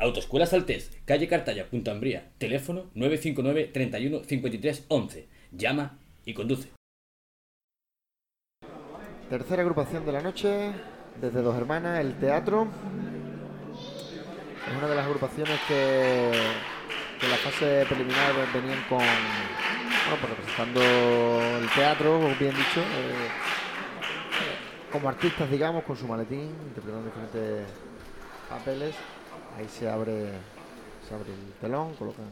Autoescuela Saltés, calle Cartaya, Punta Ambría. Teléfono 959 31 53 11. Llama y conduce. Tercera agrupación de la noche, desde Dos Hermanas, el teatro. Es una de las agrupaciones que, en la fase preliminar venían con, bueno, pues representando el teatro, bien dicho, eh, como artistas, digamos, con su maletín, interpretando diferentes papeles. Ahí se abre, se abre el telón, colocan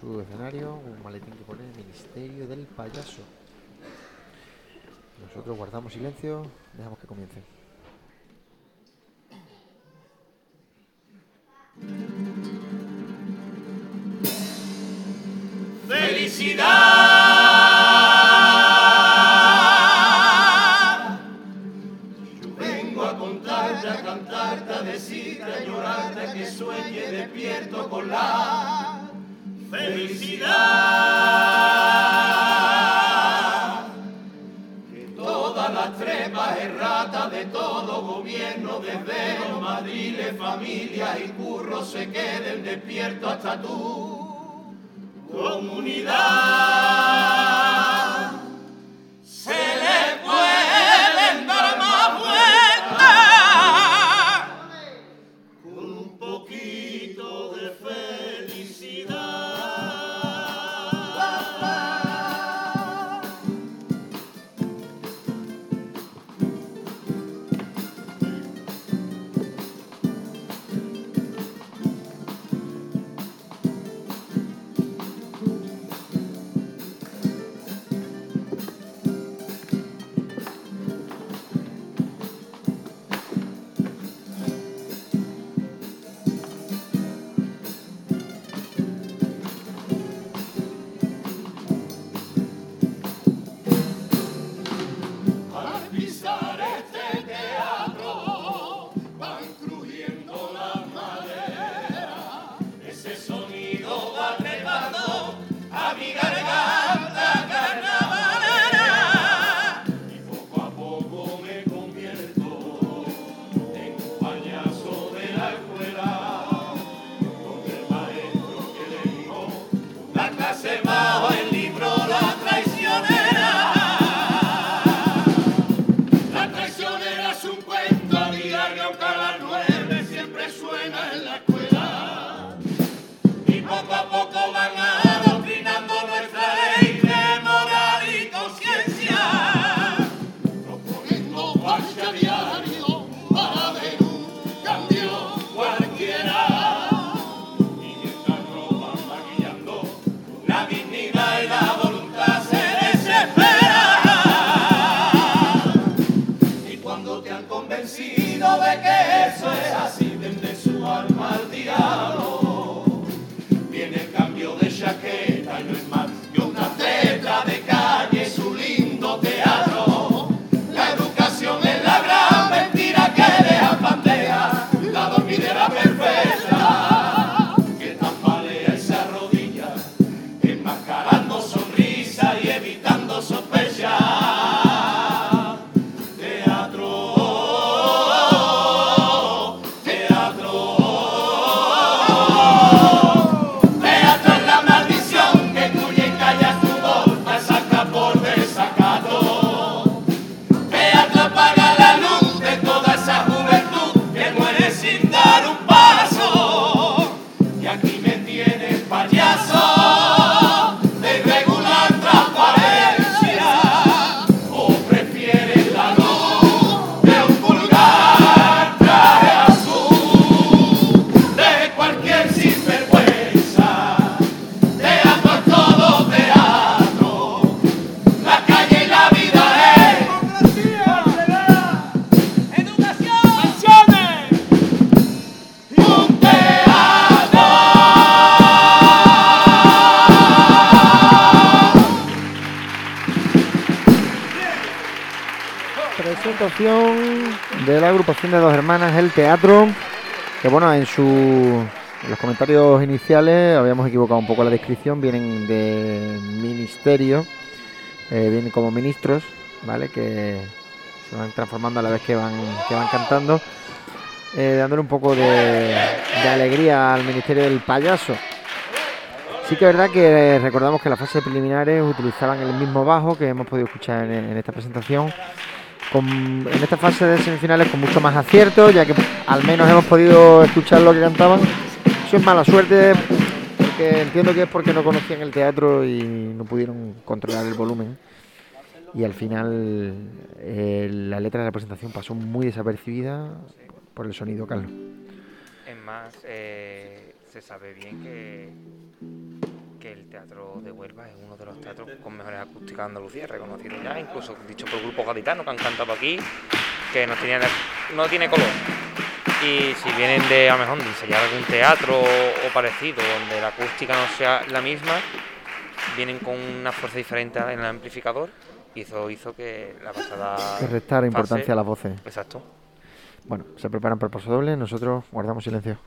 su escenario, un maletín que pone Ministerio del Payaso. Nosotros guardamos silencio, dejamos que comience. ¡Felicidad! Familias y curros se queden despiertos hasta tú comunidad. Presentación de la agrupación de dos hermanas, el teatro, que bueno, en su los comentarios iniciales habíamos equivocado un poco la descripción, vienen de ministerio, eh, vienen como ministros, ¿vale? Que se van transformando a la vez que van, que van cantando, eh, dándole un poco de, alegría al ministerio del payaso. Sí que es verdad que recordamos que en las fases preliminares utilizaban el mismo bajo que hemos podido escuchar en esta presentación. En esta fase de semifinales con mucho más acierto, ya que al menos hemos podido escuchar lo que cantaban. Eso es mala suerte, porque entiendo que es porque no conocían el teatro y no pudieron controlar el volumen. Y al final eh, la letra de la presentación pasó muy desapercibida por el sonido, Carlos. Es más, eh, se sabe bien que, que el Teatro de Huelva es uno de los teatros con mejores acústicas de Andalucía, reconocido ya, incluso dicho por grupos gaditanos que han cantado aquí, que no, tenían, no tiene color. Y si vienen de, a mejor, de ensayar algún teatro o parecido, donde la acústica no sea la misma, vienen con una fuerza diferente en el amplificador y eso hizo que la pasada Que restar fase- importancia a las voces. Exacto. Bueno, se preparan para el paso doble, nosotros guardamos silencio.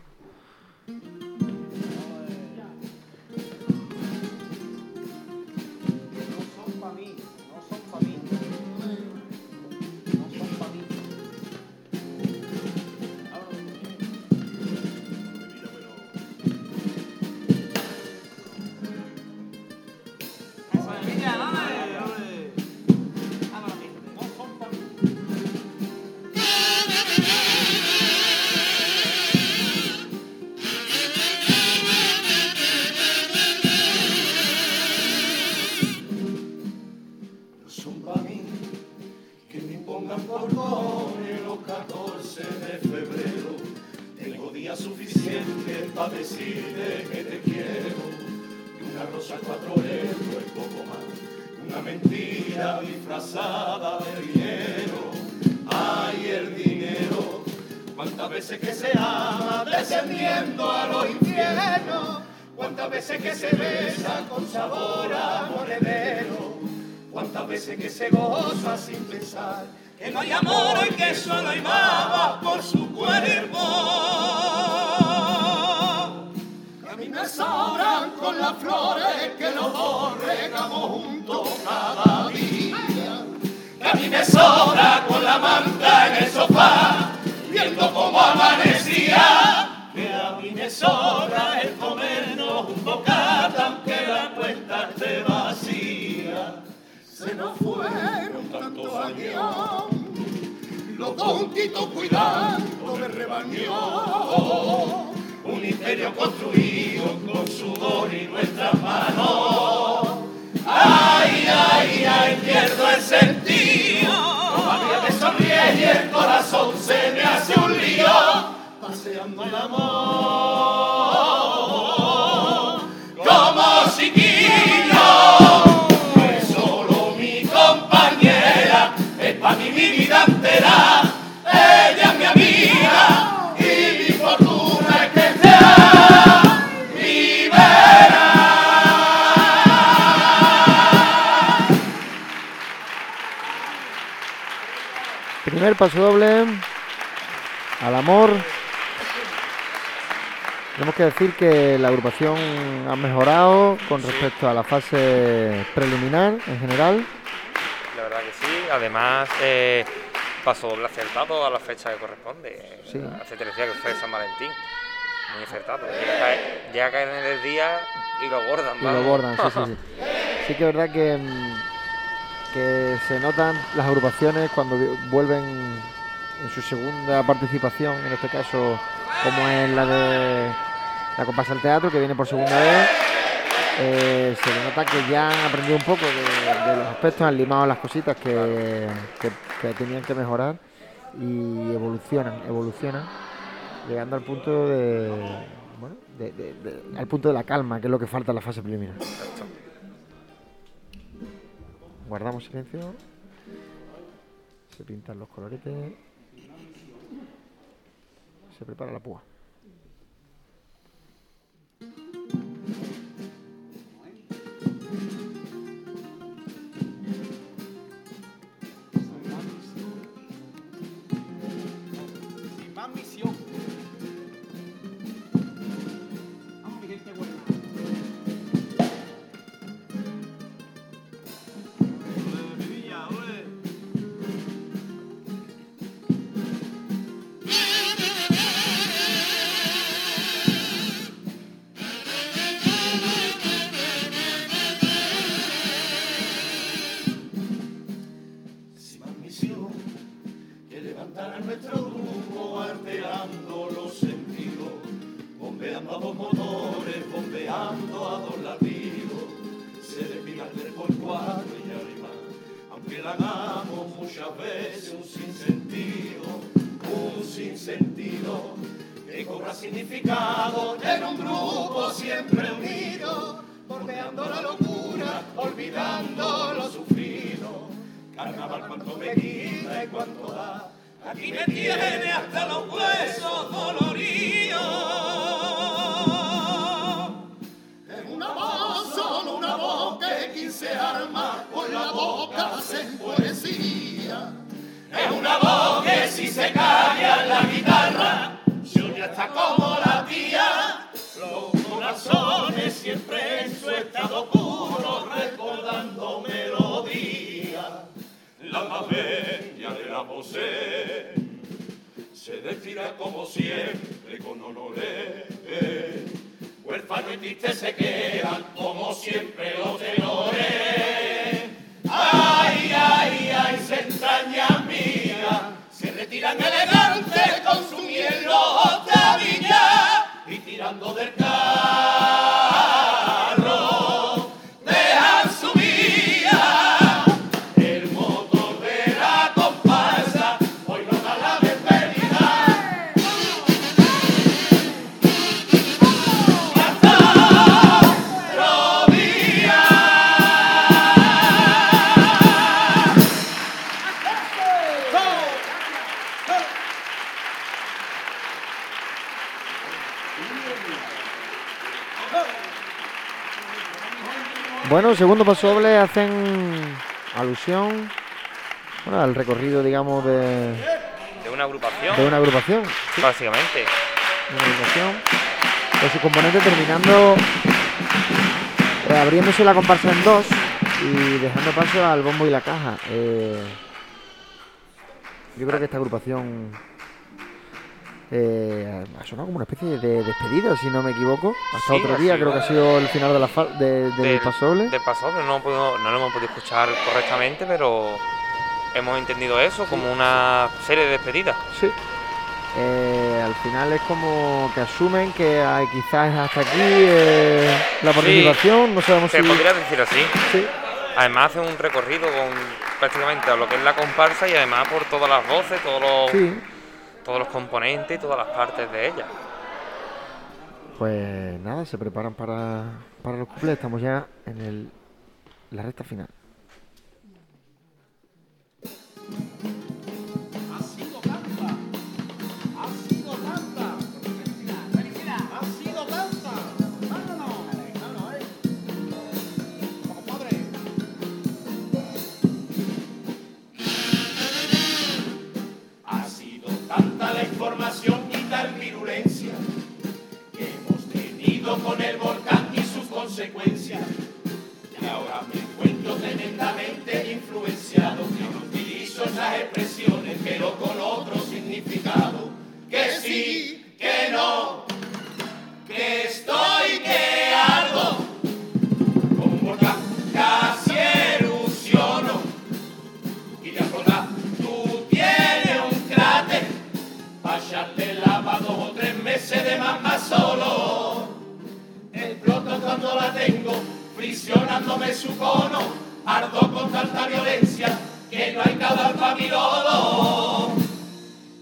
Se besa con sabor a monedero. Cuántas veces que se goza sin pensar que no hay amor y que solo hay babas por su cuerpo. Que a mí me sobran con las flores que los dos regamos juntos cada día. Que a mí me sobra con la manta en el sofá, viendo cómo amanecía. Que a mí me sobra Nos fueron tantos años, los tontitos cuidando de rebaño. Un imperio construido con sudor y nuestras manos. Ay, ay, Primer paso doble al amor. Tenemos que decir que la agrupación ha mejorado con respecto a la fase preliminar en general. La verdad que sí. Además, eh, pasó doble acertado a la fecha que corresponde. Sí. Hace tres días que fue San Valentín. Muy acertado. Llega a caer, llega a caer en el día y lo abordan. Y lo bordan, sí, sí, sí. Sí que es verdad que, mm, que se notan las agrupaciones cuando vuelven en su segunda participación, en este caso como es la de la comparsa del teatro, que viene por segunda vez. eh, se nota que ya han aprendido un poco de, los aspectos, han limado las cositas que, que- tenían que mejorar y evolucionan, evolucionan, llegando al punto de, bueno, de- al punto de la calma, que es lo que falta en la fase preliminar. Guardamos silencio. Se pintan los coloretes. Se prepara la púa. Bombeando a dos latidos. Se despide al ver por cuatro y arriba, aunque la hagamos muchas veces un sinsentido, un sinsentido que cobra significado en un grupo siempre unido, bordeando la locura, olvidando lo sufrido. Carnaval cuánto me quita y cuánto da, aquí me tiene hasta los huesos doloridos. Se poesía. Es una voz que si se calla la guitarra, oye hasta como la tía. Los corazones siempre en su estado puro, recordando melodía. La más bella de la voce se destila como siempre con honores. Huérfano y triste se quedan Bueno, segundo paso doble hacen alusión bueno, al recorrido, digamos, de, De una agrupación, de una agrupación. sí, básicamente. de una agrupación. Con su componente terminando, eh, abriéndose la comparsa en dos y dejando paso al bombo y la caja. Eh, yo creo que esta agrupación eh, ha sonado como una especie de despedida, si no me equivoco. Hasta Sí, otro día, creo que ha sido el final de la fa- de- del paso doble. Del paso doble, no, lo hemos podido escuchar correctamente, pero hemos entendido eso como una serie de despedidas. Sí. Eh, al final es como que asumen que hay, quizás hasta aquí eh, la participación, no sabemos Se si... podría decir así. Sí. Además hace un recorrido con prácticamente a lo que es la comparsa y además por todas las voces, todos los, Sí, todos los componentes y todas las partes de ella. pues nada, se preparan para, para los cuplés, estamos ya en el, la recta final. Con el volcán y sus consecuencias. Y ahora me encuentro tremendamente influenciado. Que no utilizo esas expresiones, pero con otro significado. Que sí, que no, que estoy, que ardo. Como un volcán casi erupciono. Y de acordar, tú tienes un cráter. Pa' echarle lava dos tres meses de mamá solo. Cuando la tengo, frisionándome su cono, ardo con tanta violencia que no hay caudal para mi lodo.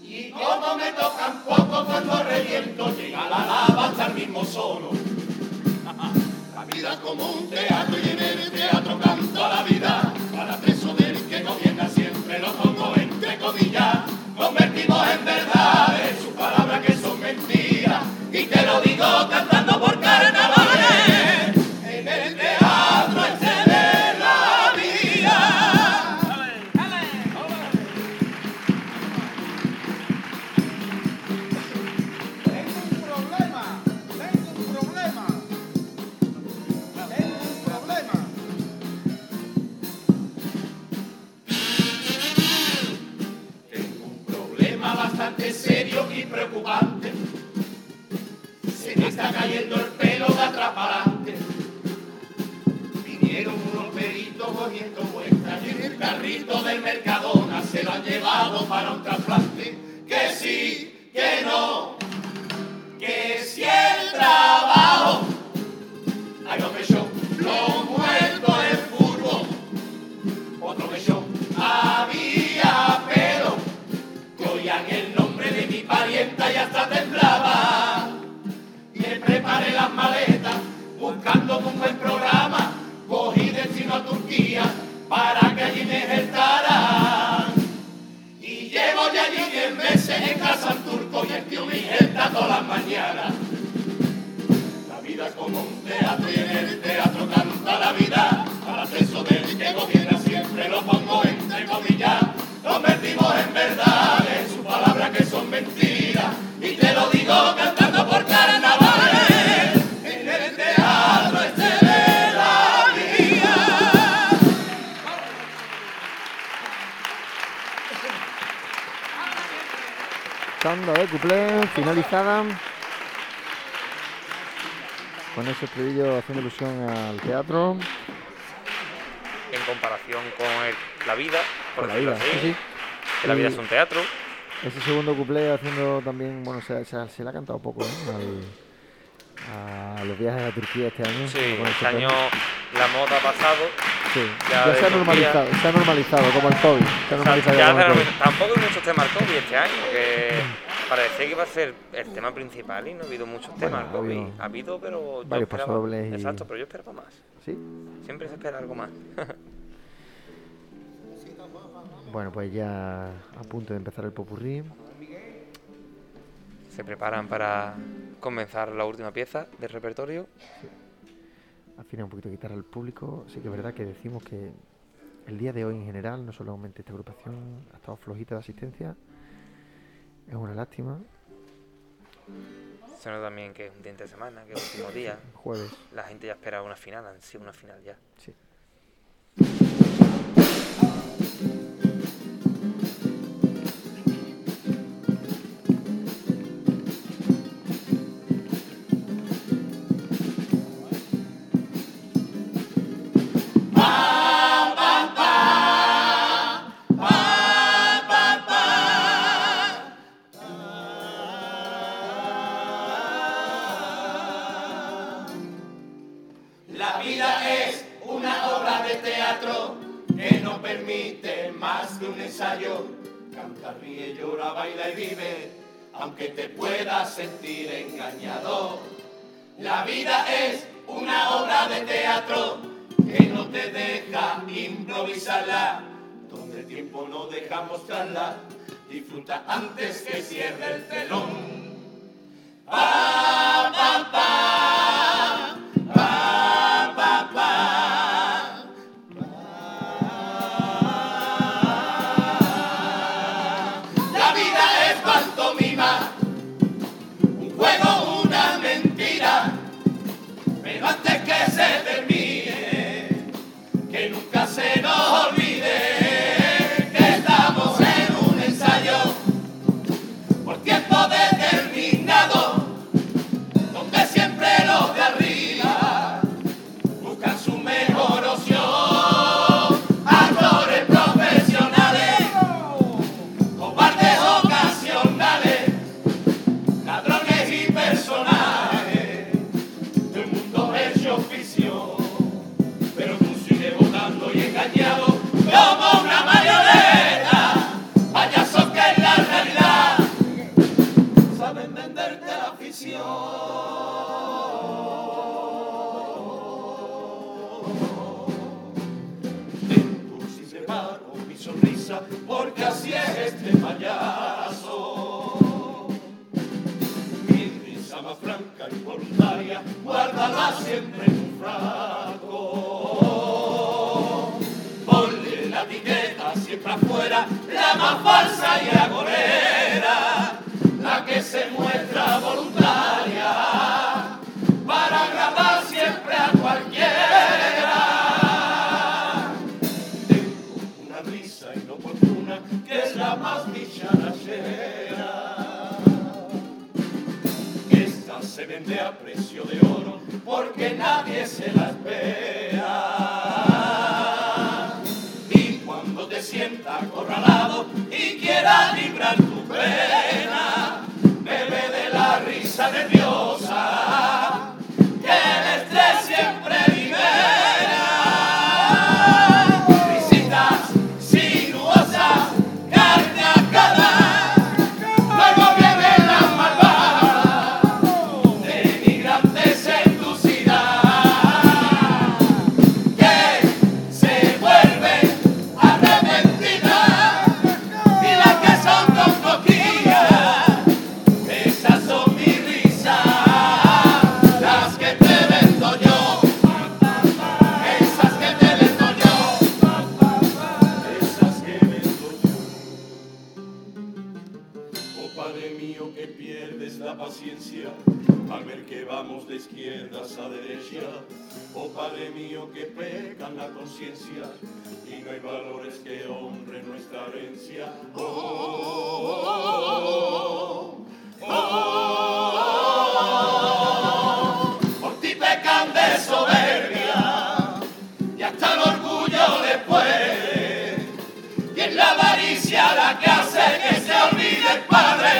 Y como me tocan poco cuando reviento, llega la lava hasta el mismo solo. La vida como un teatro y en el teatro canto la vida. carrito del Mercadona se lo han llevado para un trasplante. Que sí, que no, que si el trabajo, hay dos pechos, lo muerto el furbo, otro pecho, había pelo, que oían el nombre de mi parienta y hasta temblaba. Y le preparé las maletas, buscando un buen programa, cogí destino a Turquía para allí me injertarán. Y llevo ya allí diez meses en casa al turco y el tío me injerta todas las mañanas. La vida como un teatro y en el teatro canta la vida. Para eso del que gobierna siempre lo pongo entre comillas, convertimos en verdad. De cuplé finalizada. Con ese estribillo haciendo ilusión al teatro. En comparación con el- la vida, por la vida, así, sí, sí. que la vida Y- es un teatro. Ese segundo cuplé haciendo también, bueno, se, se- se le ha cantado poco ¿eh? Al- a los viajes a Turquía este año. Sí, este año la moda ha pasado. Sí, ya ya, se ha normalizado, se ha normalizado como el COVID. Se ha O sea, normalizado ya como el COVID. tampoco hay muchos temas COVID este año, que parecía que iba a ser el tema principal y no ha habido muchos temas al ha habido Ha habido, pero yo varios esperaba- pasodobles y- Exacto, pero yo esperaba más. Sí. Siempre se espera algo más. Bueno, pues ya a punto de empezar el popurrí. se preparan para comenzar la última pieza del repertorio. Afina un poquito de guitarra al público. Sí que es verdad que decimos que el día de hoy en general, no solamente esta agrupación, ha estado flojita de asistencia. Es una lástima. Se nota también que es un día de semana, que es el último día. Jueves. La gente ya espera una final, han sido una final ya. Sí. Y vive, aunque te puedas sentir engañado. La vida es una obra de teatro que no te deja improvisarla, donde el tiempo no deja mostrarla. Disfruta antes que cierre el telón. Pa, pa, pa, se vende a precio de oro porque nadie se la espera. Y cuando te sientas acorralado y quieras librar tu pena, derecha. Oh Padre mío, que pecan la conciencia y no hay valores que honren nuestra herencia. Oh, oh, oh, oh, oh. Por ti pecan de soberbia y hasta el orgullo después. Y es la avaricia la que hace que se olvide Padre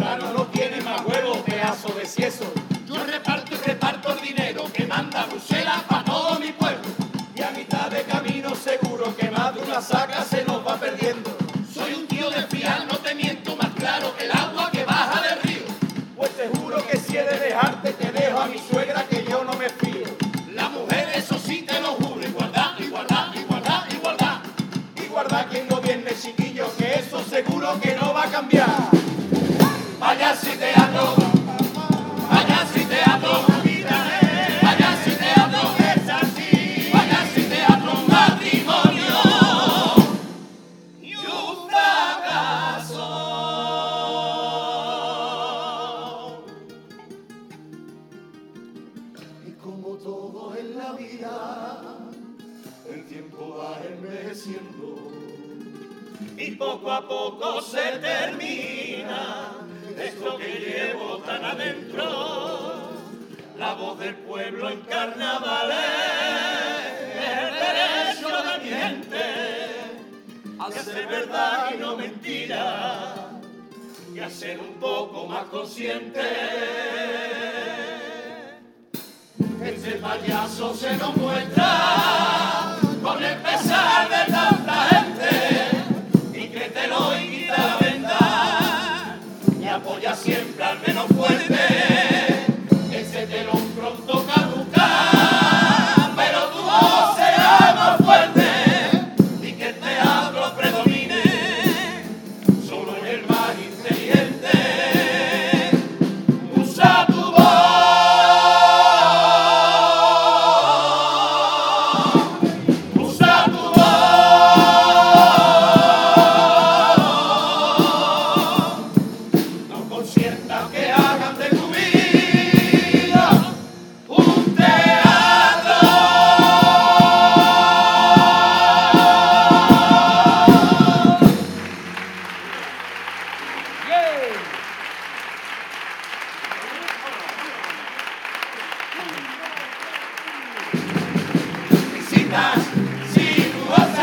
no tienes más huevos, pedazo de cieso. Yo reparto y reparto el dinero que manda Bruselas para todo mi pueblo. Y a mitad de camino seguro que más de una saca la vida, el tiempo va envejeciendo. Y poco a poco se termina esto que llevo tan adentro. La voz del pueblo en carnavales, el derecho de mi gente a ser verdad y no mentira, y a ser un poco más consciente. Este payaso se nos muestra con el pesar de tanta gente y créetelo y quita venda y apoya siempre al menos fuerte.